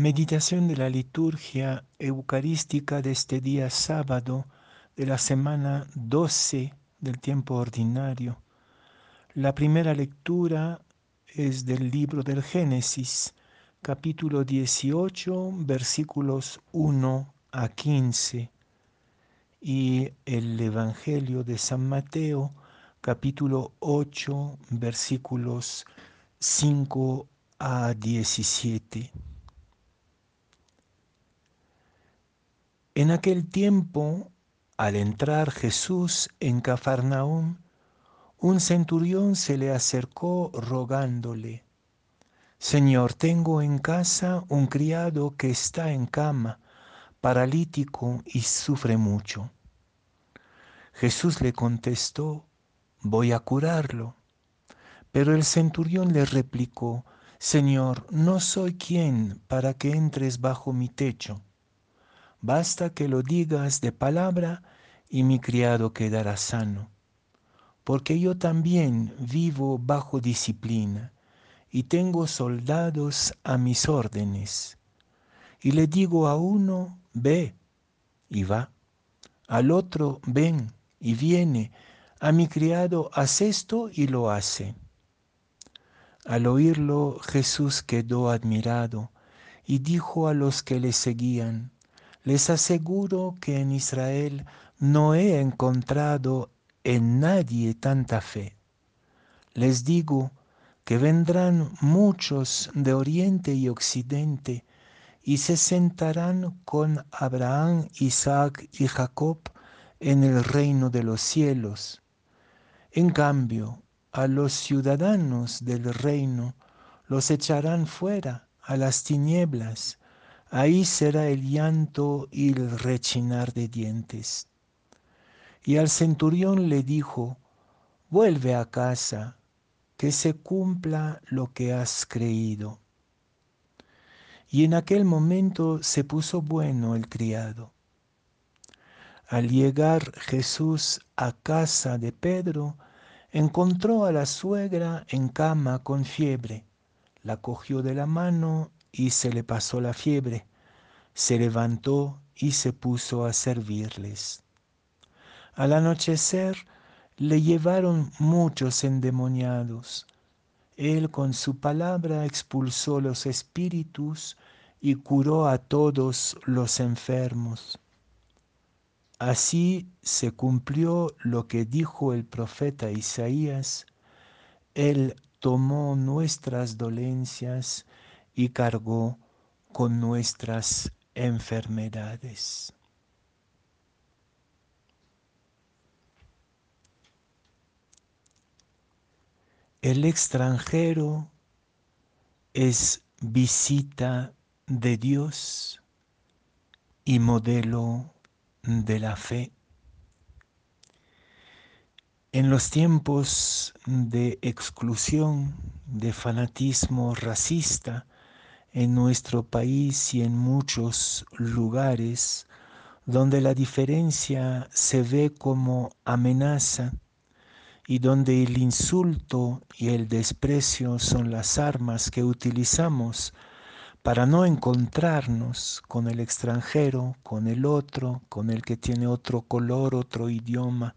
Meditación de la liturgia eucarística de este día sábado de la semana 12 del tiempo ordinario. La primera lectura es del libro del Génesis, capítulo 18, versículos 1 a 15, y el Evangelio de San Mateo, capítulo 8, versículos 5 a 17. En aquel tiempo, al entrar Jesús en Cafarnaúm, un centurión se le acercó rogándole, Señor, tengo en casa un criado que está en cama, paralítico y sufre mucho. Jesús le contestó, voy a curarlo. Pero el centurión le replicó, Señor, no soy quien para que entres bajo mi techo Basta que lo digas de palabra y mi criado quedará sano, porque yo también vivo bajo disciplina y tengo soldados a mis órdenes. Y le digo a uno, ve, y va, al otro, ven, y viene, a mi criado, haz esto, y lo hace. Al oírlo Jesús quedó admirado y dijo a los que le seguían, les aseguro que en Israel no he encontrado en nadie tanta fe. Les digo que vendrán muchos de oriente y occidente y se sentarán con Abraham, Isaac y Jacob en el reino de los cielos. En cambio, a los ciudadanos del reino los echarán fuera a las tinieblas ahí será el llanto y el rechinar de dientes. Y al centurión le dijo, vuelve a casa, que se cumpla lo que has creído. Y en aquel momento se puso bueno el criado. Al llegar Jesús a casa de Pedro, encontró a la suegra en cama con fiebre, la cogió de la mano y se le pasó la fiebre. Se levantó y se puso a servirles. Al anochecer le llevaron muchos endemoniados. Él con su palabra expulsó los espíritus y curó a todos los enfermos. Así se cumplió lo que dijo el profeta Isaías, Él tomó nuestras dolencias y cargó con nuestras enfermedades. El extranjero es visita de Dios y modelo de la fe. En los tiempos de exclusión, de fanatismo racista, en nuestro país y en muchos lugares donde la diferencia se ve como amenaza y donde el insulto y el desprecio son las armas que utilizamos para no encontrarnos con el extranjero, con el otro, con el que tiene otro color, otro idioma,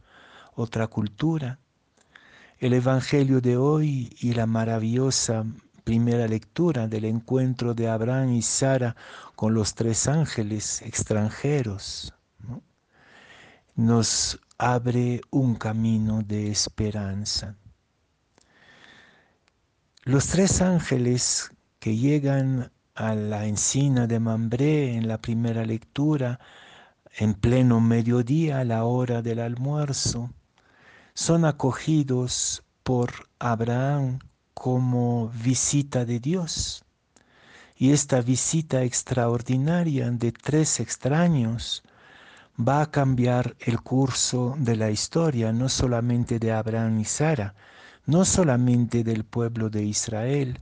otra cultura. El Evangelio de hoy y la maravillosa primera lectura del encuentro de Abraham y Sara con los tres ángeles extranjeros, nos abre un camino de esperanza. Los tres ángeles que llegan a la encina de Mambré en la primera lectura, en pleno mediodía, a la hora del almuerzo, son acogidos por Abraham como visita de Dios. Y esta visita extraordinaria de tres extraños va a cambiar el curso de la historia, no solamente de Abraham y Sara, no solamente del pueblo de Israel,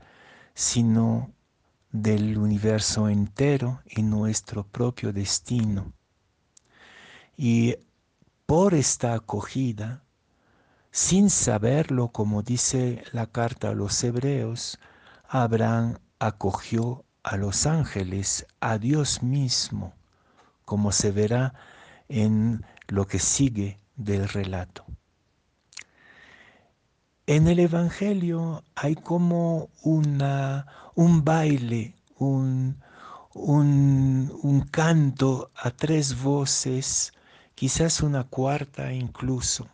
sino del universo entero y nuestro propio destino. Y por esta acogida, sin saberlo, como dice la carta a los hebreos, Abraham acogió a los ángeles, a Dios mismo, como se verá en lo que sigue del relato. En el Evangelio hay como una, un baile, un, un, un canto a tres voces, quizás una cuarta incluso.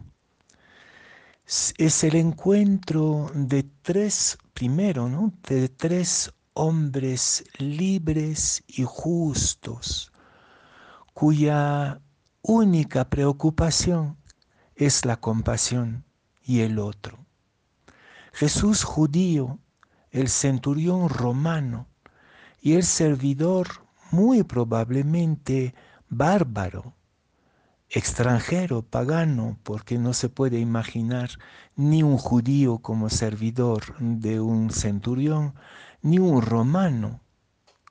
Es el encuentro de tres, primero, ¿no? de tres hombres libres y justos, cuya única preocupación es la compasión y el otro. Jesús judío, el centurión romano y el servidor muy probablemente bárbaro, extranjero, pagano, porque no se puede imaginar ni un judío como servidor de un centurión, ni un romano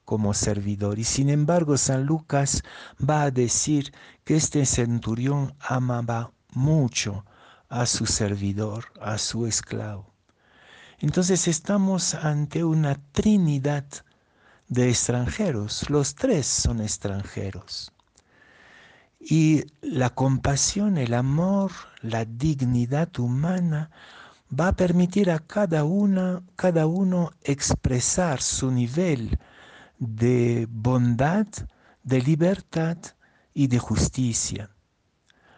como servidor. Y sin embargo, San Lucas va a decir que este centurión amaba mucho a su servidor, a su esclavo. Entonces estamos ante una trinidad de extranjeros. Los tres son extranjeros. Y la compasión, el amor, la dignidad humana va a permitir a cada, una, cada uno expresar su nivel de bondad, de libertad y de justicia.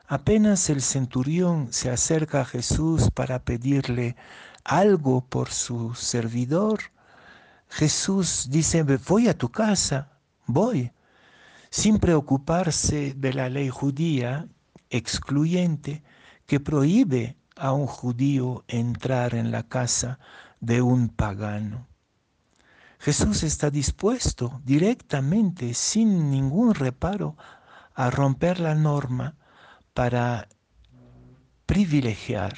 Apenas el centurión se acerca a Jesús para pedirle algo por su servidor, Jesús dice, voy a tu casa, voy, sin preocuparse de la ley judía excluyente que prohíbe a un judío entrar en la casa de un pagano. Jesús está dispuesto directamente, sin ningún reparo, a romper la norma para privilegiar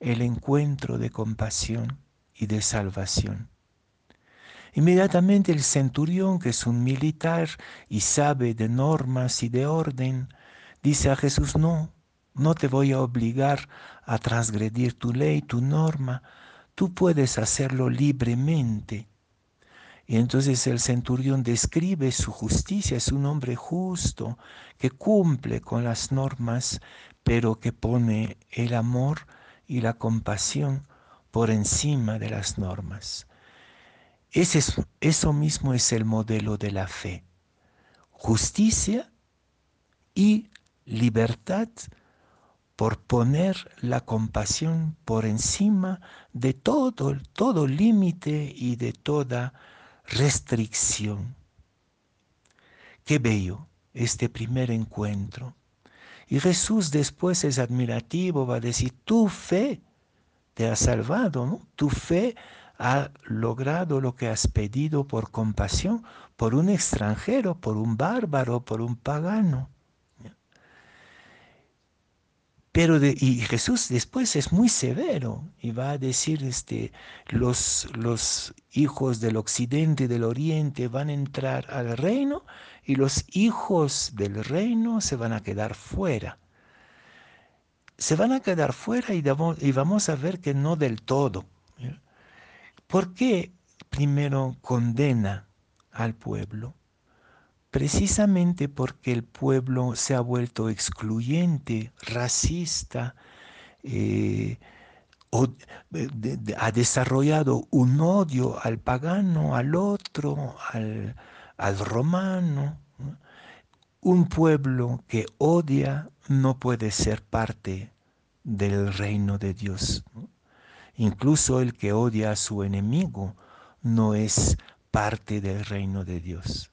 el encuentro de compasión y de salvación. Inmediatamente el centurión, que es un militar y sabe de normas y de orden, dice a Jesús, no, no te voy a obligar a transgredir tu ley, tu norma, tú puedes hacerlo libremente. Y entonces el centurión describe su justicia, es un hombre justo que cumple con las normas, pero que pone el amor y la compasión por encima de las normas eso mismo es el modelo de la fe. Justicia y libertad por poner la compasión por encima de todo, todo límite y de toda restricción. Qué bello este primer encuentro. Y Jesús después es admirativo, va a decir, tu fe te ha salvado, ¿no? tu fe ha logrado lo que has pedido por compasión por un extranjero, por un bárbaro, por un pagano. Pero y Jesús después es muy severo y va a decir, este, los, los hijos del occidente y del oriente van a entrar al reino y los hijos del reino se van a quedar fuera. Se van a quedar fuera y, y vamos a ver que no del todo. ¿Por qué primero condena al pueblo? Precisamente porque el pueblo se ha vuelto excluyente, racista, eh, ha desarrollado un odio al pagano, al otro, al, romano. Un pueblo que odia no puede ser parte del reino de Dios. Incluso el que odia a su enemigo no es parte del reino de Dios.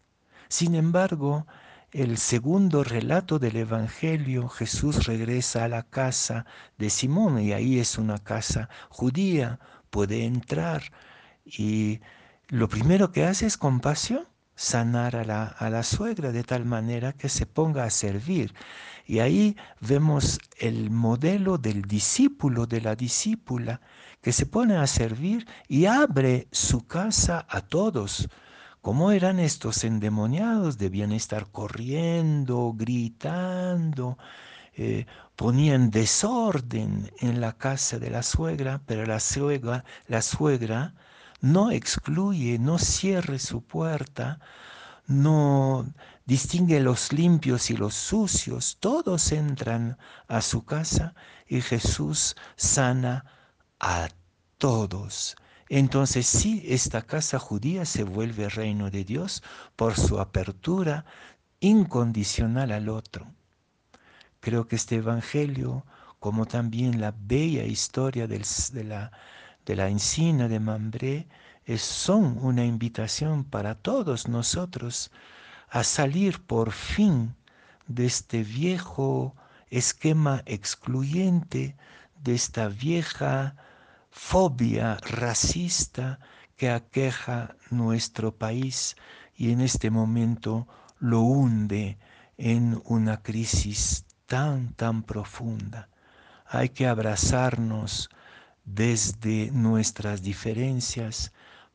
Sin embargo, el segundo relato del Evangelio, Jesús regresa a la casa de Simón y ahí es una casa judía, puede entrar y lo primero que hace es compasión, sanar a la, a la suegra de tal manera que se ponga a servir. Y ahí vemos el modelo del discípulo, de la discípula, que se pone a servir y abre su casa a todos. ¿Cómo eran estos endemoniados? Debían estar corriendo, gritando, eh, ponían desorden en la casa de la suegra, pero la suegra, la suegra no excluye, no cierre su puerta, no distingue los limpios y los sucios, todos entran a su casa y Jesús sana a todos. Entonces sí, esta casa judía se vuelve reino de Dios por su apertura incondicional al otro. Creo que este Evangelio, como también la bella historia de, la, de la encina de Mambré, son una invitación para todos nosotros a salir por fin de este viejo esquema excluyente, de esta vieja fobia racista que aqueja nuestro país y en este momento lo hunde en una crisis tan, tan profunda. Hay que abrazarnos desde nuestras diferencias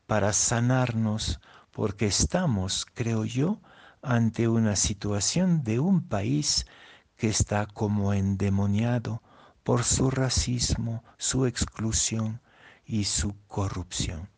para sanarnos porque estamos, creo yo, ante una situación de un país que está como endemoniado por su racismo, su exclusión y su corrupción.